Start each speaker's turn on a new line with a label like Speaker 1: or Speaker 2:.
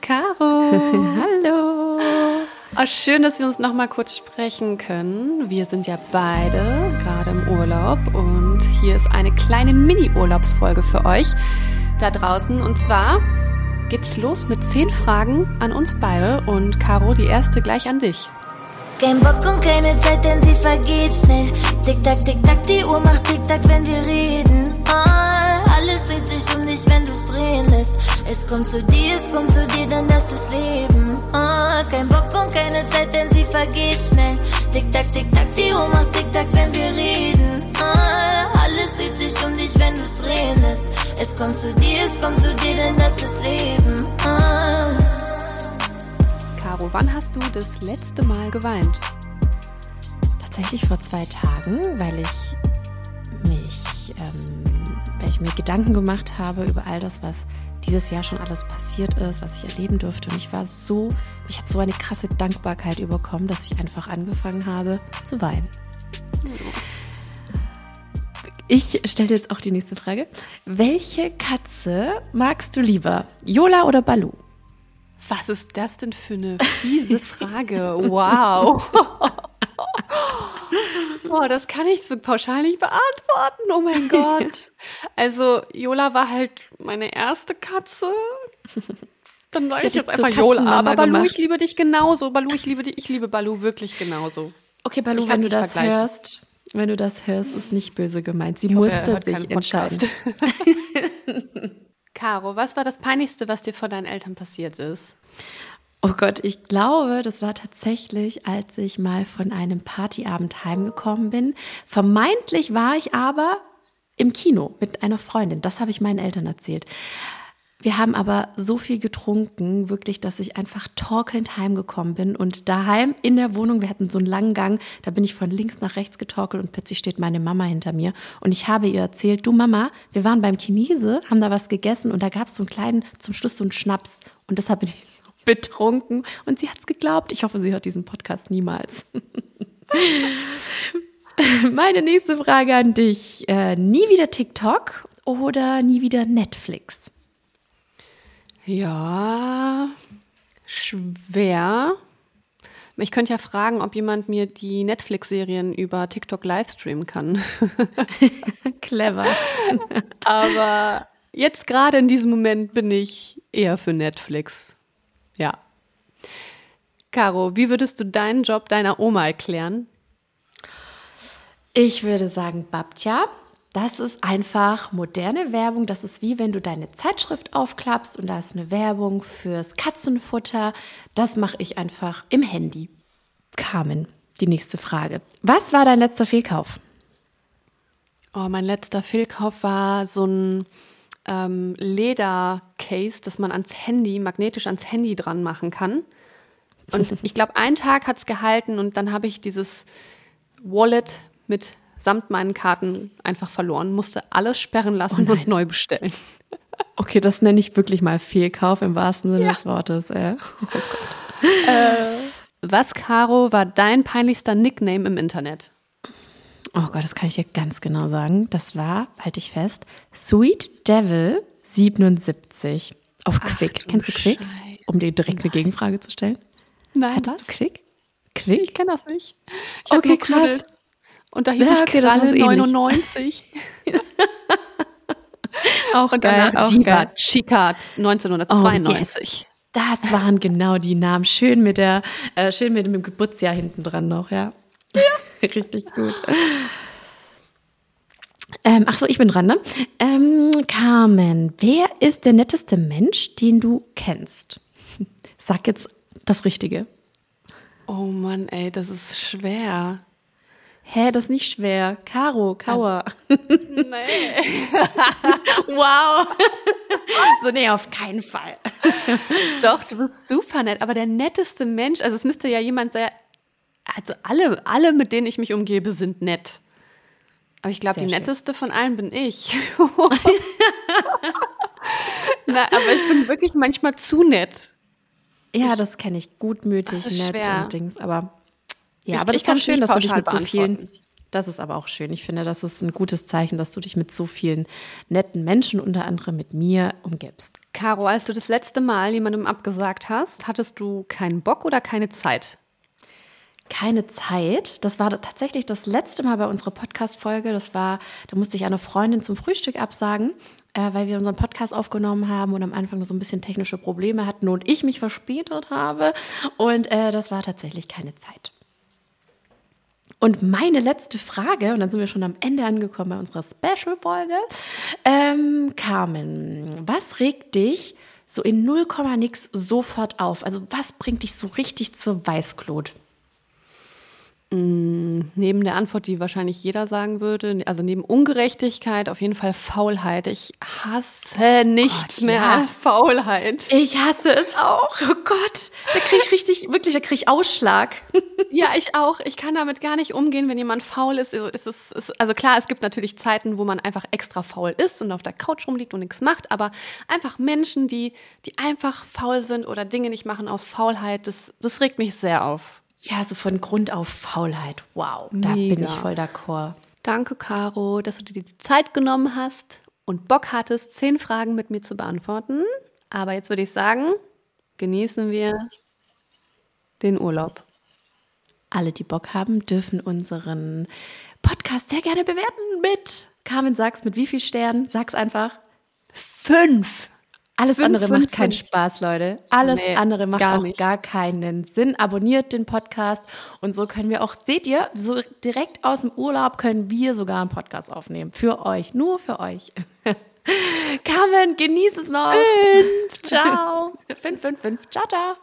Speaker 1: Caro.
Speaker 2: Hallo.
Speaker 1: Oh, schön, dass wir uns noch mal kurz sprechen können. Wir sind ja beide gerade im Urlaub und hier ist eine kleine Mini-Urlaubsfolge für euch da draußen. Und zwar geht's los mit zehn Fragen an uns beide und Caro, die erste gleich an dich.
Speaker 3: Kein Bock und keine Zeit, denn sie vergeht schnell. Tick tack, tick tack, die Uhr macht tick tack, wenn wir reden. Oh, alles dreht sich um dich, wenn du's drehen lässt. Es kommt zu dir, es kommt zu dir, denn das ist Leben. Oh, kein Bock und keine Zeit, denn sie vergeht schnell. Tick tack, tick tack, die Uhr macht tick tack, wenn wir reden. Oh, alles dreht sich um dich, wenn du's drehen lässt. Es kommt zu dir, es kommt zu dir, denn das ist Leben. Oh.
Speaker 1: Caro, wann hast du das letzte Mal geweint?
Speaker 2: Tatsächlich vor zwei Tagen, weil ich mich, ähm, weil ich mir Gedanken gemacht habe über all das, was dieses Jahr schon alles passiert ist, was ich erleben durfte. Und ich war so, mich hat so eine krasse Dankbarkeit überkommen, dass ich einfach angefangen habe zu weinen. Ich stelle jetzt auch die nächste Frage. Welche Katze magst du lieber? Yola oder Balu?
Speaker 1: Was ist das denn für eine fiese Frage? Wow. Boah, das kann ich so pauschal nicht beantworten. Oh mein Gott. Also, Yola war halt meine erste Katze. Dann sage ich jetzt einfach Yola. Aber Balu, gemacht. ich liebe dich genauso. Balu, ich liebe dich. Ich liebe Balu wirklich genauso.
Speaker 2: Okay, Balu, wenn du das hörst, wenn du das hörst, ist nicht böse gemeint. Sie musste sich entscheiden.
Speaker 1: Caro, was war das Peinlichste, was dir vor deinen Eltern passiert ist?
Speaker 2: Oh Gott, ich glaube, das war tatsächlich, als ich mal von einem Partyabend heimgekommen bin. Vermeintlich war ich aber im Kino mit einer Freundin. Das habe ich meinen Eltern erzählt. Wir haben aber so viel getrunken, wirklich, dass ich einfach torkelnd heimgekommen bin. Und daheim in der Wohnung, wir hatten so einen langen Gang, da bin ich von links nach rechts getorkelt und plötzlich steht meine Mama hinter mir. Und ich habe ihr erzählt, du Mama, wir waren beim Chinese, haben da was gegessen und da gab es so einen kleinen, zum Schluss so einen Schnaps. Und deshalb bin ich betrunken. Und sie hat es geglaubt. Ich hoffe, sie hört diesen Podcast niemals. Meine nächste Frage an dich. Äh, nie wieder TikTok oder nie wieder Netflix?
Speaker 1: Ja, schwer. Ich könnte ja fragen, ob jemand mir die Netflix-Serien über TikTok livestreamen kann.
Speaker 2: Clever.
Speaker 1: Aber jetzt gerade in diesem Moment bin ich eher für Netflix. Ja. Caro, wie würdest du deinen Job deiner Oma erklären?
Speaker 2: Ich würde sagen, Babtja, das ist einfach moderne Werbung. Das ist wie wenn du deine Zeitschrift aufklappst und da ist eine Werbung fürs Katzenfutter. Das mache ich einfach im Handy. Carmen, die nächste Frage. Was war dein letzter Fehlkauf?
Speaker 1: Oh, mein letzter Fehlkauf war so ein ähm, Ledercase, das man ans Handy, magnetisch ans Handy dran machen kann. Und ich glaube, einen Tag hat es gehalten und dann habe ich dieses Wallet mit samt meinen Karten einfach verloren, musste alles sperren lassen oh und neu bestellen.
Speaker 2: Okay, das nenne ich wirklich mal Fehlkauf im wahrsten Sinne ja. des Wortes. Äh.
Speaker 1: Oh äh, was, Caro, war dein peinlichster Nickname im Internet?
Speaker 2: Oh Gott, das kann ich dir ganz genau sagen. Das war, halte ich fest, Sweet Devil 77 auf Quick. Kennst du Quick? Um dir direkt eine Gegenfrage zu stellen.
Speaker 1: Nein,
Speaker 2: Hattest
Speaker 1: was?
Speaker 2: du Quick? Quick?
Speaker 1: Ich kenne das nicht.
Speaker 2: Ich okay, krass.
Speaker 1: Und da hieß ja, okay, ich Kralle 99.
Speaker 2: auch
Speaker 1: und
Speaker 2: geil,
Speaker 1: auch Diva geil. Chica 1992. Oh, yes.
Speaker 2: Das waren genau die Namen. Schön mit der, äh, schön mit dem Geburtsjahr hinten dran noch, ja.
Speaker 1: Ja.
Speaker 2: Richtig gut. Ähm, ach so, ich bin dran, ne? Ähm, Carmen, wer ist der netteste Mensch, den du kennst? Sag jetzt das Richtige.
Speaker 1: Oh Mann, ey, das ist schwer.
Speaker 2: Hä, das ist nicht schwer. Caro, Kauer.
Speaker 1: Also, nee.
Speaker 2: wow. so, nee, auf keinen Fall.
Speaker 1: Doch, du bist super nett. Aber der netteste Mensch, also es müsste ja jemand sein, also alle, alle, mit denen ich mich umgebe, sind nett. Aber ich glaube, die schön. netteste von allen bin ich. Na, aber ich bin wirklich manchmal zu nett.
Speaker 2: Ja, ich, das kenne ich. Gutmütig, nett schwer. und Dings. Aber ja, ich, aber das ist dann schön, dass du dich mit so vielen. Das ist aber auch schön. Ich finde, das ist ein gutes Zeichen, dass du dich mit so vielen netten Menschen, unter anderem mit mir, umgibst.
Speaker 1: Caro, als du das letzte Mal jemandem abgesagt hast, hattest du keinen Bock oder keine Zeit?
Speaker 2: Keine Zeit. Das war tatsächlich das letzte Mal bei unserer Podcast-Folge. Das war, da musste ich eine Freundin zum Frühstück absagen, äh, weil wir unseren Podcast aufgenommen haben und am Anfang so ein bisschen technische Probleme hatten und ich mich verspätet habe. Und äh, das war tatsächlich keine Zeit. Und meine letzte Frage, und dann sind wir schon am Ende angekommen bei unserer Special-Folge. Ähm, Carmen, was regt dich so in 0, nix sofort auf? Also was bringt dich so richtig zur Weißglut?
Speaker 1: Mm, neben der Antwort, die wahrscheinlich jeder sagen würde, also neben Ungerechtigkeit auf jeden Fall Faulheit. Ich hasse nichts Gott, mehr ja. als Faulheit.
Speaker 2: Ich hasse es auch. Oh Gott, da kriege ich richtig, wirklich, da kriege ich Ausschlag.
Speaker 1: Ja, ich auch. Ich kann damit gar nicht umgehen, wenn jemand faul ist. ist, es, ist also klar, es gibt natürlich Zeiten, wo man einfach extra faul ist und auf der Couch rumliegt und nichts macht, aber einfach Menschen, die, die einfach faul sind oder Dinge nicht machen aus Faulheit, das, das regt mich sehr auf.
Speaker 2: Ja, so von Grund auf Faulheit. Wow, da Mega. bin ich voll d'accord.
Speaker 1: Danke, Caro, dass du dir die Zeit genommen hast und Bock hattest, zehn Fragen mit mir zu beantworten. Aber jetzt würde ich sagen, genießen wir den Urlaub.
Speaker 2: Alle, die Bock haben, dürfen unseren Podcast sehr gerne bewerten mit Carmen, sag's mit wie viel Sternen? Sag's einfach.
Speaker 1: Fünf.
Speaker 2: Alles fünf, andere fünf, macht keinen fünf. Spaß, Leute. Alles nee, andere macht gar auch nicht. gar keinen Sinn. Abonniert den Podcast und so können wir auch, seht ihr, so direkt aus dem Urlaub können wir sogar einen Podcast aufnehmen. Für euch, nur für euch. Carmen, genieß es noch.
Speaker 1: Fünf. Ciao.
Speaker 2: fünf, fünf, fünf. Ciao, ciao.